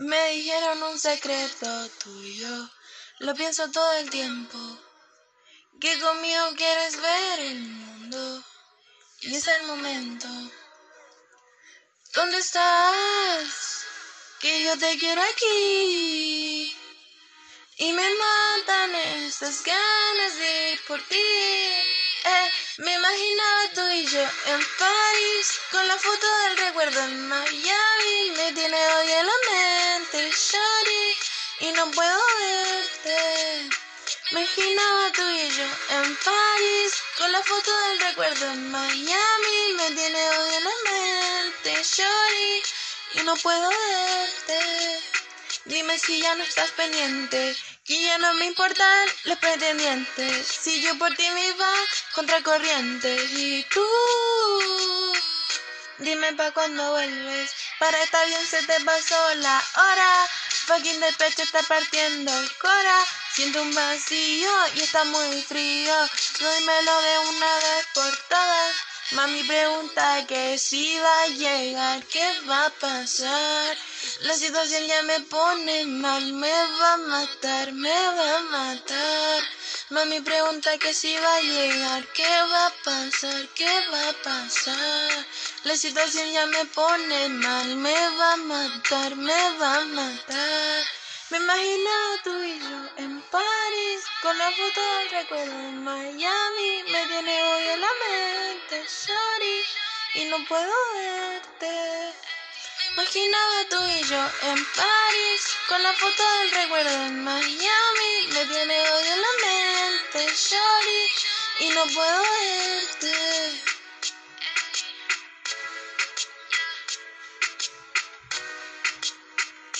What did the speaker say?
Me dijeron un secreto tuyo, lo pienso todo el tiempo. Que conmigo quieres ver el mundo y es el momento. ¿Dónde estás? Que yo te quiero aquí. Y me matan estas ganas de ir por ti. Eh, me imaginaba tú y yo en París, con la foto del recuerdo en Miami. Me tiene hoy y no puedo verte. Me imaginaba tú y yo en París, con la foto del recuerdo en Miami. Me tiene hoy en la mente, Shari, y no puedo verte. Dime si ya no estás pendiente, que ya no me importan los pretendientes. Si yo por ti me iba contra corriente y tú, dime pa' cuando vuelves. Para estar bien se te pasó la hora. Fucking del pecho está partiendo el cora. Siento un vacío y está muy frío. Dímelo de una vez por todas. Mami pregunta que si va a llegar, qué va a pasar. La situación ya me pone mal, me va a matar, me va a matar. Mami pregunta que si va a llegar, qué va a pasar, qué va a pasar. La situación ya me pone mal, me va a matar, me va a matar. Me imaginaba tú y yo en París, con la foto del recuerdo en Miami. Me tiene hoy en la mente, sorry, y no puedo verte. Imaginaba tú y yo en París, con la foto del recuerdo en Miami. Me tiene hoy en la mente, sorry, y no puedo verte.